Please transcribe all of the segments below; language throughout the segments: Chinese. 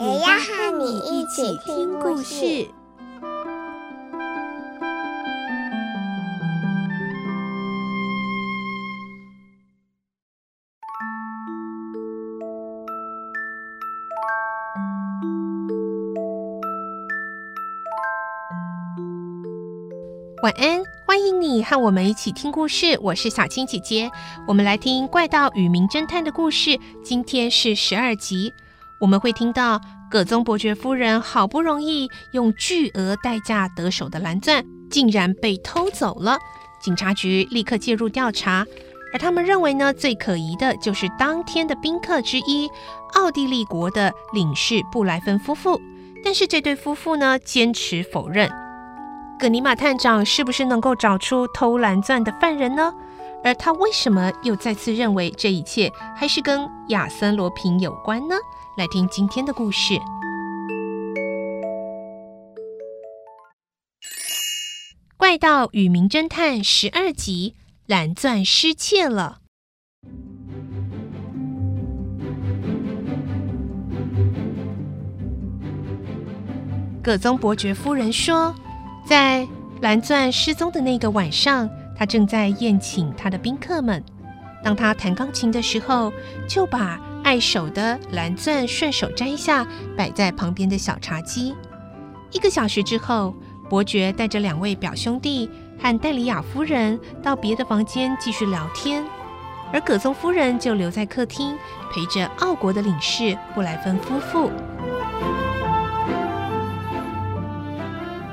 也要和你一起听故事。晚安，欢迎你和我们一起听故事。我是小青姐姐，我们来听《怪盗与名侦探》的故事。今天是十二集，我们会听到葛宗伯爵夫人好不容易用巨额代价得手的蓝钻，竟然被偷走了。警察局立刻介入调查，而他们认为呢，最可疑的就是当天的宾客之一——奥地利国的领事布莱芬夫妇。但是这对夫妇呢，坚持否认。葛尼玛探长是不是能够找出偷蓝钻的犯人呢？而他为什么又再次认为这一切还是跟亚森罗平有关呢？来听今天的故事，《怪盗与名侦探》十二集：蓝钻失窃了。葛宗伯爵夫人说。在蓝钻失踪的那个晚上，他正在宴请他的宾客们。当他弹钢琴的时候，就把碍手的蓝钻顺手摘下，摆在旁边的小茶几。一个小时之后，伯爵带着两位表兄弟和戴里亚夫人到别的房间继续聊天，而葛松夫人就留在客厅陪着奥国的领事布莱芬夫妇。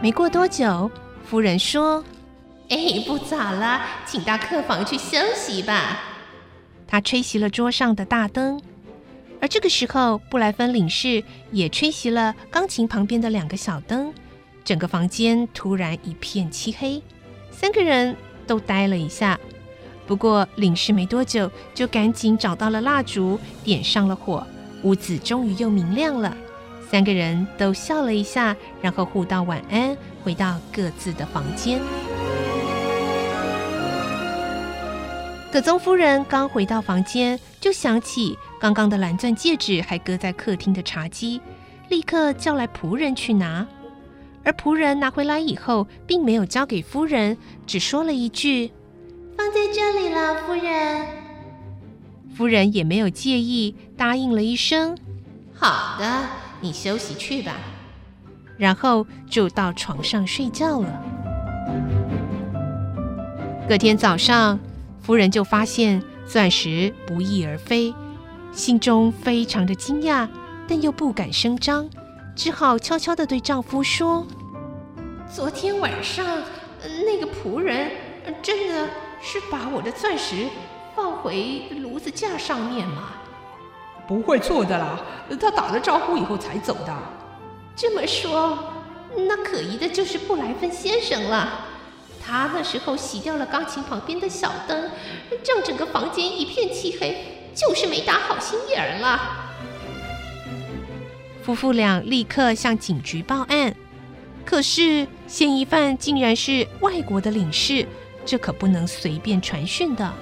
没过多久，夫人说：“哎，不早了，请到客房去休息吧。”他吹熄了桌上的大灯，而这个时候，布莱芬领事也吹熄了钢琴旁边的两个小灯，整个房间突然一片漆黑，三个人都呆了一下。不过，领事没多久就赶紧找到了蜡烛，点上了火，屋子终于又明亮了。三个人都笑了一下，然后互道晚安，回到各自的房间。葛宗夫人刚回到房间，就想起刚刚的蓝钻戒指还搁在客厅的茶几，立刻叫来仆人去拿。而仆人拿回来以后，并没有交给夫人，只说了一句：“放在这里了，夫人。”夫人也没有介意，答应了一声：“好的。”你休息去吧，然后就到床上睡觉了。隔天早上，夫人就发现钻石不翼而飞，心中非常的惊讶，但又不敢声张，只好悄悄地对丈夫说：“昨天晚上那个仆人真的是把我的钻石放回炉子架上面吗？”不会错的啦，他打了招呼以后才走的。这么说，那可疑的就是布莱芬先生了。他那时候洗掉了钢琴旁边的小灯，让整个房间一片漆黑，就是没打好心眼儿了。夫妇俩立刻向警局报案，可是嫌疑犯竟然是外国的领事，这可不能随便传讯的。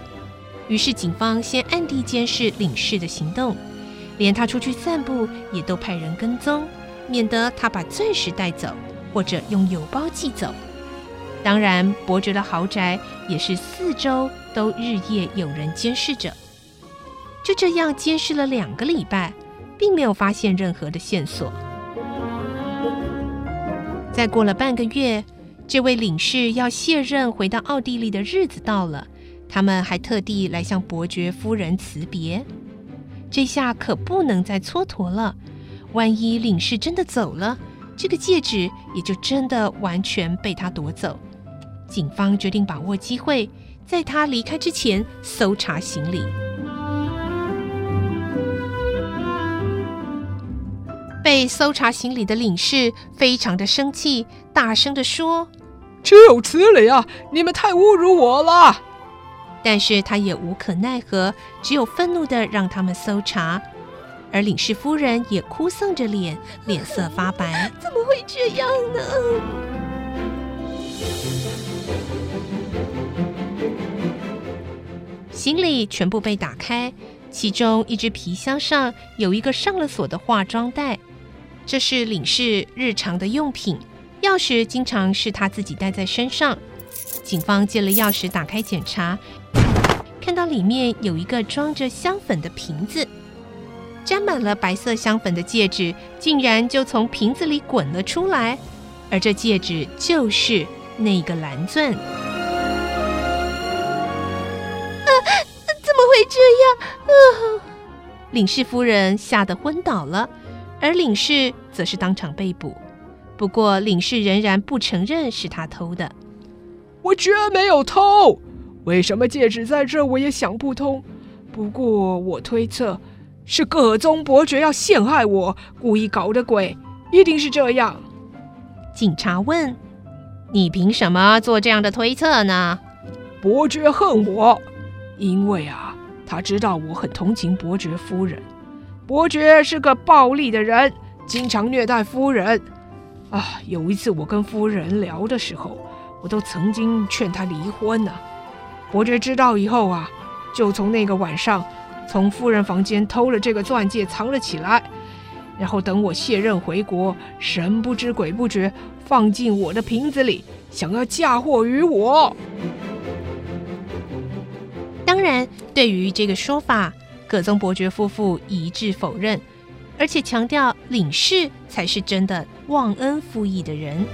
于是警方先暗地监视领事的行动。连他出去散步也都派人跟踪，免得他把钻石带走，或者用邮包寄走。当然，伯爵的豪宅也是四周都日夜有人监视着。就这样监视了两个礼拜，并没有发现任何的线索。再过了半个月，这位领事要卸任回到奥地利的日子到了，他们还特地来向伯爵夫人辞别。这下可不能再蹉跎了，万一领事真的走了，这个戒指也就真的完全被他夺走。警方决定把握机会，在他离开之前搜查行李。被搜查行李的领事非常的生气，大声地说：“岂有此理啊！你们太侮辱我了！”但是他也无可奈何，只有愤怒地让他们搜查。而领事夫人也哭丧着脸，脸色发白。怎么会这样呢？行李全部被打开，其中一只皮箱上有一个上了锁的化妆袋，这是领事日常的用品。钥匙经常是他自己带在身上。警方借了钥匙打开检查，看到里面有一个装着香粉的瓶子。沾满了白色香粉的戒指，竟然就从瓶子里滚了出来，而这戒指就是那个蓝钻。啊！怎么会这样？啊！领事夫人吓得昏倒了，而领事则是当场被捕。不过，领事仍然不承认是他偷的。我绝没有偷，为什么戒指在这？我也想不通。不过，我推测。是葛宗伯爵要陷害我，故意搞的鬼，一定是这样。警察问：“你凭什么做这样的推测呢？”伯爵恨我，因为啊，他知道我很同情伯爵夫人。伯爵是个暴力的人，经常虐待夫人。啊，有一次我跟夫人聊的时候，我都曾经劝他离婚呢。伯爵知道以后啊，就从那个晚上。从夫人房间偷了这个钻戒，藏了起来，然后等我卸任回国，神不知鬼不觉放进我的瓶子里，想要嫁祸于我。当然，对于这个说法，葛宗伯爵夫妇一致否认，而且强调领事才是真的忘恩负义的人。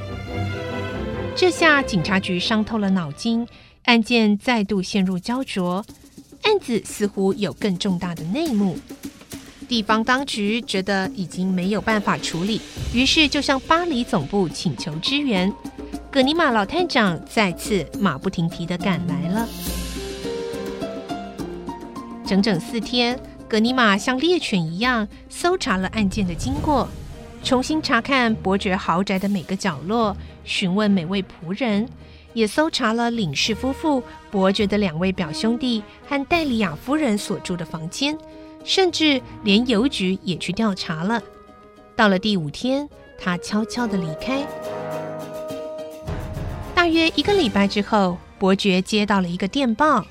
这下警察局伤透了脑筋，案件再度陷入焦灼。案子似乎有更重大的内幕，地方当局觉得已经没有办法处理，于是就向巴黎总部请求支援。葛尼玛老探长再次马不停蹄地赶来了。整整四天，葛尼玛像猎犬一样搜查了案件的经过，重新查看伯爵豪宅的每个角落，询问每位仆人。也搜查了领事夫妇、伯爵的两位表兄弟和戴利亚夫人所住的房间，甚至连邮局也去调查了。到了第五天，他悄悄的离开。大约一个礼拜之后，伯爵接到了一个电报：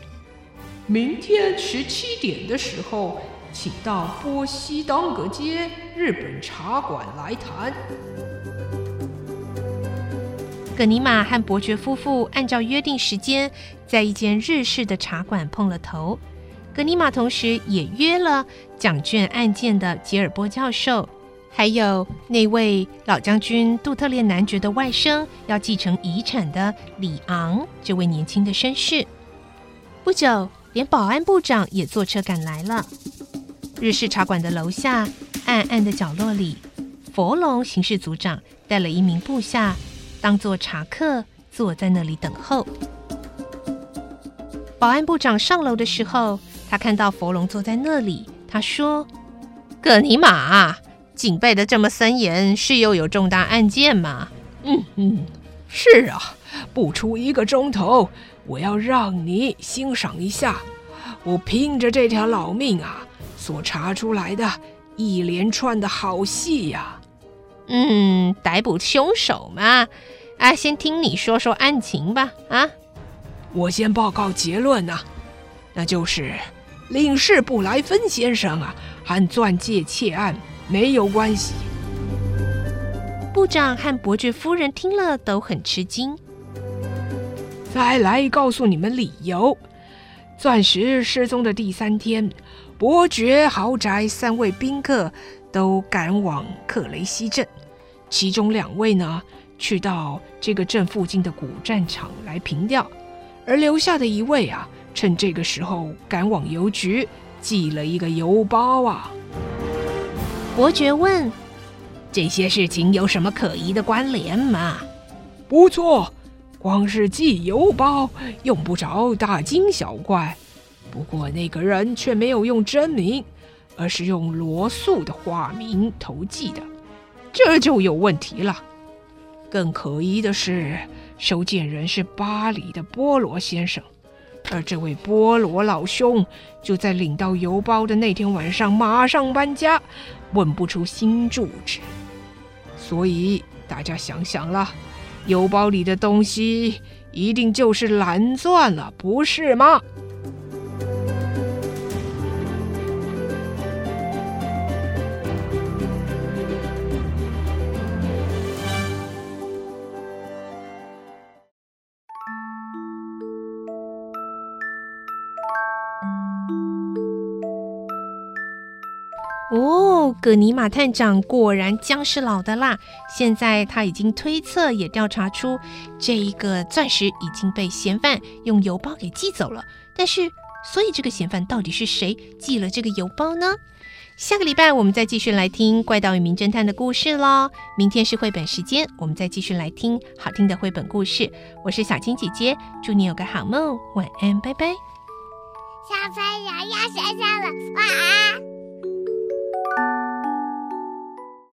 明天十七点的时候，请到波西当格街日本茶馆来谈。葛尼玛和伯爵夫妇按照约定时间，在一间日式的茶馆碰了头。格尼玛同时也约了奖卷案件的吉尔波教授，还有那位老将军杜特列男爵的外甥，要继承遗产的里昂这位年轻的绅士。不久，连保安部长也坐车赶来了。日式茶馆的楼下，暗暗的角落里，佛龙刑事组长带了一名部下。当做茶客坐在那里等候。保安部长上楼的时候，他看到佛龙坐在那里。他说：“葛尼玛，警备的这么森严，是又有重大案件吗？”“嗯嗯，是啊，不出一个钟头，我要让你欣赏一下，我拼着这条老命啊，所查出来的一连串的好戏呀。”嗯，逮捕凶手嘛，啊，先听你说说案情吧。啊，我先报告结论呐、啊，那就是领事布莱芬先生啊，和钻戒窃案没有关系。部长和伯爵夫人听了都很吃惊。再来告诉你们理由：钻石失踪的第三天，伯爵豪宅三位宾客都赶往克雷西镇。其中两位呢，去到这个镇附近的古战场来凭吊，而留下的一位啊，趁这个时候赶往邮局寄了一个邮包啊。伯爵问：“这些事情有什么可疑的关联吗？”不错，光是寄邮包用不着大惊小怪。不过那个人却没有用真名，而是用罗素的化名投寄的。这就有问题了。更可疑的是，收件人是巴黎的波罗先生，而这位菠萝老兄就在领到邮包的那天晚上马上搬家，问不出新住址。所以大家想想了，邮包里的东西一定就是蓝钻了，不是吗？哦，葛尼玛探长果然姜是老的辣。现在他已经推测，也调查出这一个钻石已经被嫌犯用邮包给寄走了。但是，所以这个嫌犯到底是谁寄了这个邮包呢？下个礼拜我们再继续来听怪盗与名侦探的故事喽。明天是绘本时间，我们再继续来听好听的绘本故事。我是小青姐姐，祝你有个好梦，晚安，拜拜。小朋友要睡觉了，晚安。